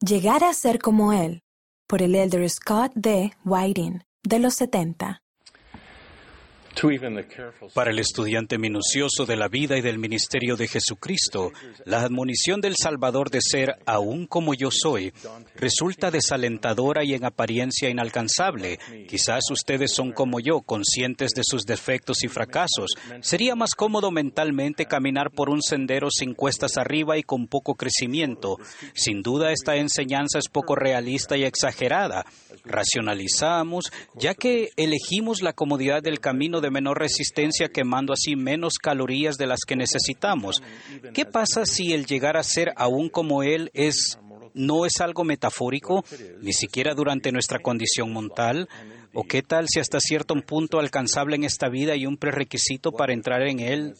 Llegar a ser como Él, por el elder Scott D. Whiting, de los 70. Para el estudiante minucioso de la vida y del ministerio de Jesucristo, la admonición del Salvador de ser aún como yo soy resulta desalentadora y en apariencia inalcanzable. Quizás ustedes son como yo, conscientes de sus defectos y fracasos. Sería más cómodo mentalmente caminar por un sendero sin cuestas arriba y con poco crecimiento. Sin duda esta enseñanza es poco realista y exagerada. Racionalizamos, ya que elegimos la comodidad del camino de menor resistencia quemando así menos calorías de las que necesitamos. ¿Qué pasa si el llegar a ser aún como Él es no es algo metafórico, ni siquiera durante nuestra condición mental? ¿O qué tal si hasta cierto punto alcanzable en esta vida hay un prerequisito para entrar en Él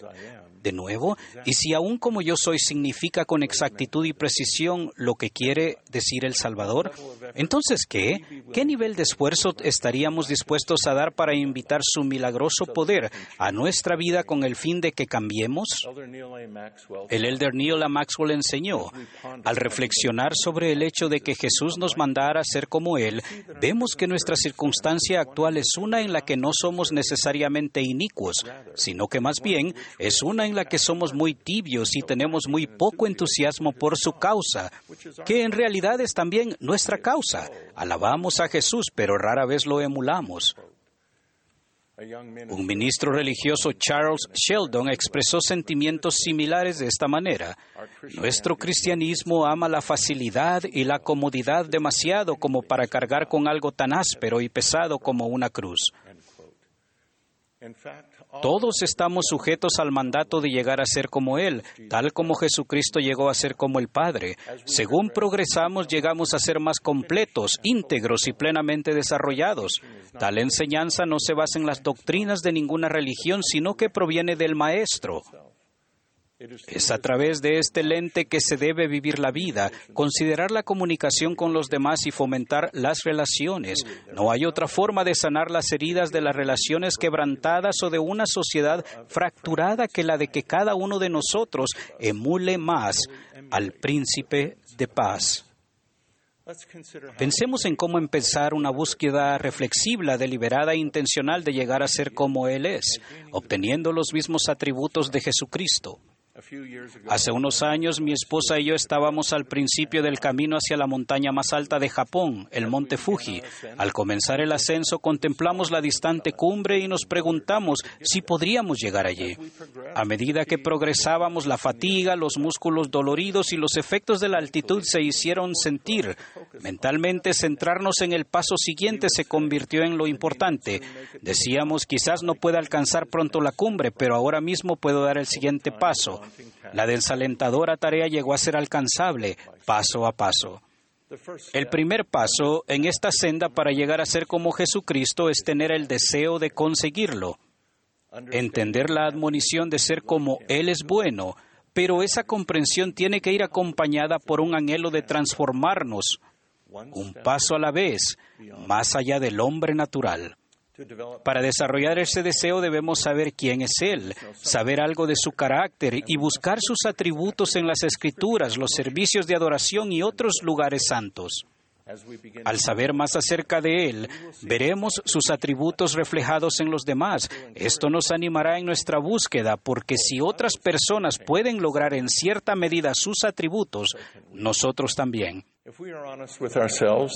de nuevo? Y si aún como yo soy significa con exactitud y precisión lo que quiere decir el Salvador, entonces ¿qué? ¿Qué nivel de esfuerzo estaríamos dispuestos a dar para invitar su milagroso poder a nuestra vida con el fin de que cambiemos? El elder Neil A. Maxwell enseñó, al reflexionar sobre el hecho de que Jesús nos mandara a ser como Él, vemos que nuestra circunstancia actual es una en la que no somos necesariamente inicuos, sino que más bien es una en que somos muy tibios y tenemos muy poco entusiasmo por su causa, que en realidad es también nuestra causa. Alabamos a Jesús, pero rara vez lo emulamos. Un ministro religioso, Charles Sheldon, expresó sentimientos similares de esta manera. Nuestro cristianismo ama la facilidad y la comodidad demasiado como para cargar con algo tan áspero y pesado como una cruz. Todos estamos sujetos al mandato de llegar a ser como Él, tal como Jesucristo llegó a ser como el Padre. Según progresamos, llegamos a ser más completos, íntegros y plenamente desarrollados. Tal enseñanza no se basa en las doctrinas de ninguna religión, sino que proviene del Maestro. Es a través de este lente que se debe vivir la vida, considerar la comunicación con los demás y fomentar las relaciones. No hay otra forma de sanar las heridas de las relaciones quebrantadas o de una sociedad fracturada que la de que cada uno de nosotros emule más al príncipe de paz. Pensemos en cómo empezar una búsqueda reflexiva, deliberada e intencional de llegar a ser como Él es, obteniendo los mismos atributos de Jesucristo. Hace unos años mi esposa y yo estábamos al principio del camino hacia la montaña más alta de Japón, el monte Fuji. Al comenzar el ascenso contemplamos la distante cumbre y nos preguntamos si podríamos llegar allí. A medida que progresábamos, la fatiga, los músculos doloridos y los efectos de la altitud se hicieron sentir. Mentalmente centrarnos en el paso siguiente se convirtió en lo importante. Decíamos, quizás no pueda alcanzar pronto la cumbre, pero ahora mismo puedo dar el siguiente paso. La desalentadora tarea llegó a ser alcanzable paso a paso. El primer paso en esta senda para llegar a ser como Jesucristo es tener el deseo de conseguirlo. Entender la admonición de ser como Él es bueno, pero esa comprensión tiene que ir acompañada por un anhelo de transformarnos, un paso a la vez, más allá del hombre natural. Para desarrollar ese deseo debemos saber quién es Él, saber algo de su carácter y buscar sus atributos en las escrituras, los servicios de adoración y otros lugares santos. Al saber más acerca de Él, veremos sus atributos reflejados en los demás. Esto nos animará en nuestra búsqueda, porque si otras personas pueden lograr en cierta medida sus atributos, nosotros también.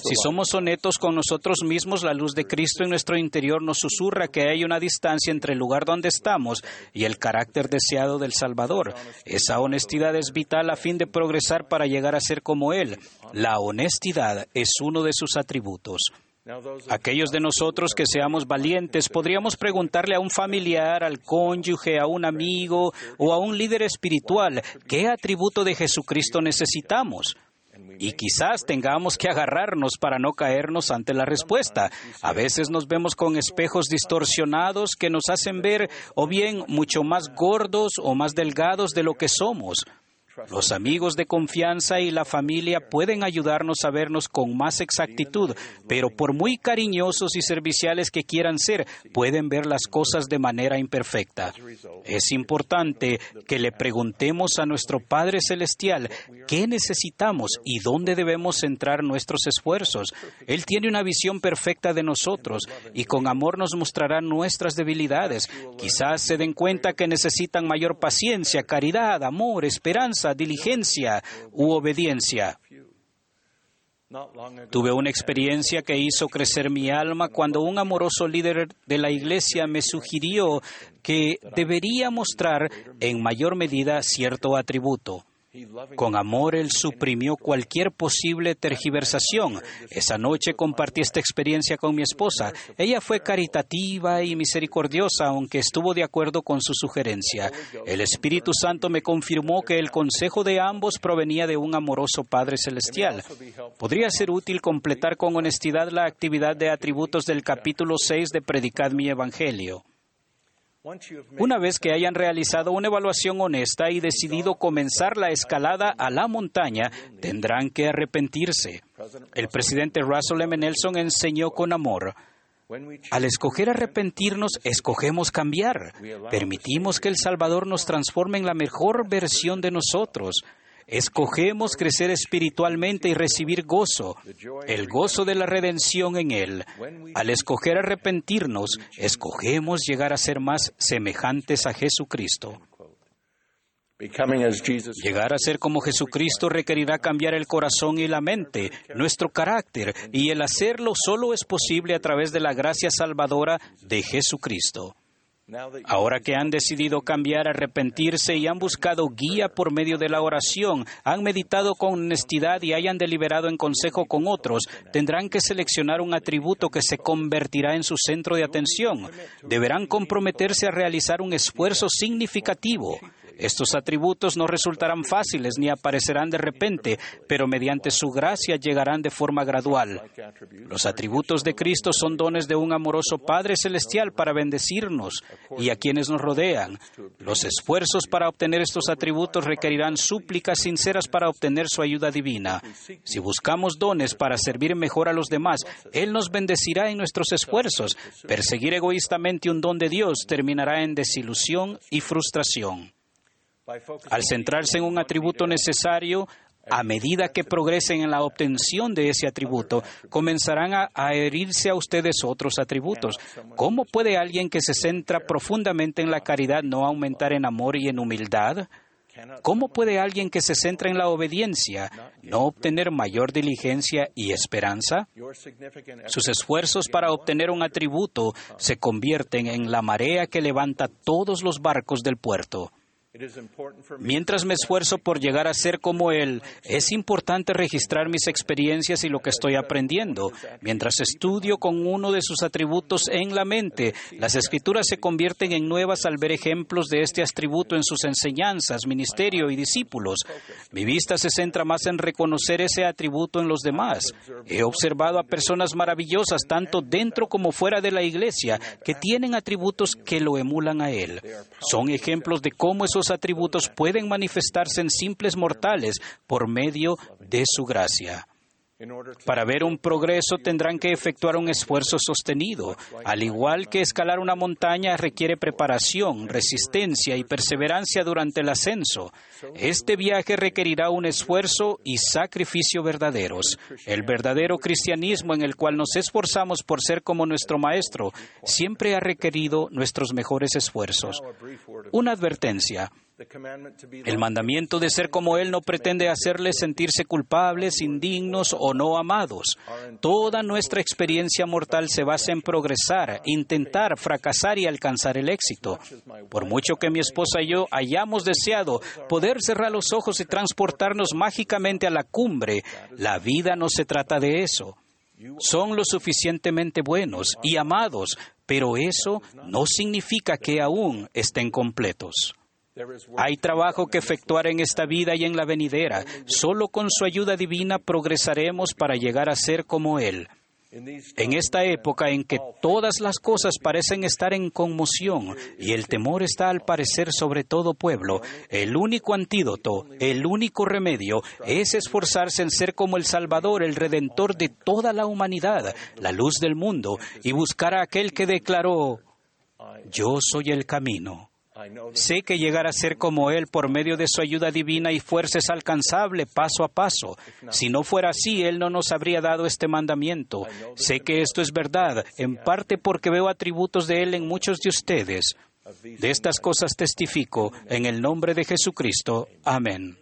Si somos honestos con nosotros mismos, la luz de Cristo en nuestro interior nos susurra que hay una distancia entre el lugar donde estamos y el carácter deseado del Salvador. Esa honestidad es vital a fin de progresar para llegar a ser como Él. La honestidad es uno de sus atributos. Aquellos de nosotros que seamos valientes podríamos preguntarle a un familiar, al cónyuge, a un amigo o a un líder espiritual qué atributo de Jesucristo necesitamos. Y quizás tengamos que agarrarnos para no caernos ante la respuesta. A veces nos vemos con espejos distorsionados que nos hacen ver o bien mucho más gordos o más delgados de lo que somos. Los amigos de confianza y la familia pueden ayudarnos a vernos con más exactitud, pero por muy cariñosos y serviciales que quieran ser, pueden ver las cosas de manera imperfecta. Es importante que le preguntemos a nuestro Padre Celestial qué necesitamos y dónde debemos centrar nuestros esfuerzos. Él tiene una visión perfecta de nosotros y con amor nos mostrará nuestras debilidades. Quizás se den cuenta que necesitan mayor paciencia, caridad, amor, esperanza, diligencia u obediencia. Tuve una experiencia que hizo crecer mi alma cuando un amoroso líder de la iglesia me sugirió que debería mostrar en mayor medida cierto atributo. Con amor Él suprimió cualquier posible tergiversación. Esa noche compartí esta experiencia con mi esposa. Ella fue caritativa y misericordiosa, aunque estuvo de acuerdo con su sugerencia. El Espíritu Santo me confirmó que el consejo de ambos provenía de un amoroso Padre Celestial. Podría ser útil completar con honestidad la actividad de atributos del capítulo 6 de Predicad mi Evangelio. Una vez que hayan realizado una evaluación honesta y decidido comenzar la escalada a la montaña, tendrán que arrepentirse. El presidente Russell M. Nelson enseñó con amor. Al escoger arrepentirnos, escogemos cambiar. Permitimos que el Salvador nos transforme en la mejor versión de nosotros. Escogemos crecer espiritualmente y recibir gozo, el gozo de la redención en Él. Al escoger arrepentirnos, escogemos llegar a ser más semejantes a Jesucristo. Llegar a ser como Jesucristo requerirá cambiar el corazón y la mente, nuestro carácter, y el hacerlo solo es posible a través de la gracia salvadora de Jesucristo. Ahora que han decidido cambiar, arrepentirse y han buscado guía por medio de la oración, han meditado con honestidad y hayan deliberado en consejo con otros, tendrán que seleccionar un atributo que se convertirá en su centro de atención. Deberán comprometerse a realizar un esfuerzo significativo. Estos atributos no resultarán fáciles ni aparecerán de repente, pero mediante su gracia llegarán de forma gradual. Los atributos de Cristo son dones de un amoroso Padre Celestial para bendecirnos y a quienes nos rodean. Los esfuerzos para obtener estos atributos requerirán súplicas sinceras para obtener su ayuda divina. Si buscamos dones para servir mejor a los demás, Él nos bendecirá en nuestros esfuerzos. Perseguir egoístamente un don de Dios terminará en desilusión y frustración. Al centrarse en un atributo necesario, a medida que progresen en la obtención de ese atributo, comenzarán a, herirse a ustedes otros atributos. ¿Cómo puede alguien que se centra profundamente en la caridad no aumentar en amor y en humildad? ¿Cómo puede alguien que se centra en la obediencia no obtener mayor diligencia y esperanza? Sus esfuerzos para obtener un atributo se convierten en la marea que levanta todos los barcos del puerto. Mientras me esfuerzo por llegar a ser como Él, es importante registrar mis experiencias y lo que estoy aprendiendo. Mientras estudio con uno de sus atributos en la mente, las escrituras se convierten en nuevas al ver ejemplos de este atributo en sus enseñanzas, ministerio y discípulos. Mi vista se centra más en reconocer ese atributo en los demás. He observado a personas maravillosas, tanto dentro como fuera de la iglesia, que tienen atributos que lo emulan a Él. Son ejemplos de cómo esos atributos pueden manifestarse en simples mortales por medio de su gracia. Para ver un progreso tendrán que efectuar un esfuerzo sostenido. Al igual que escalar una montaña requiere preparación, resistencia y perseverancia durante el ascenso. Este viaje requerirá un esfuerzo y sacrificio verdaderos. El verdadero cristianismo en el cual nos esforzamos por ser como nuestro Maestro siempre ha requerido nuestros mejores esfuerzos. Una advertencia. El mandamiento de ser como Él no pretende hacerles sentirse culpables, indignos o no amados. Toda nuestra experiencia mortal se basa en progresar, intentar, fracasar y alcanzar el éxito. Por mucho que mi esposa y yo hayamos deseado poder cerrar los ojos y transportarnos mágicamente a la cumbre, la vida no se trata de eso. Son lo suficientemente buenos y amados, pero eso no significa que aún estén completos. Hay trabajo que efectuar en esta vida y en la venidera. Solo con su ayuda divina progresaremos para llegar a ser como Él. En esta época en que todas las cosas parecen estar en conmoción y el temor está al parecer sobre todo pueblo, el único antídoto, el único remedio es esforzarse en ser como el Salvador, el Redentor de toda la humanidad, la luz del mundo, y buscar a aquel que declaró, yo soy el camino. Sé que llegar a ser como Él por medio de su ayuda divina y fuerza es alcanzable paso a paso. Si no fuera así, Él no nos habría dado este mandamiento. Sé que esto es verdad, en parte porque veo atributos de Él en muchos de ustedes. De estas cosas testifico en el nombre de Jesucristo. Amén.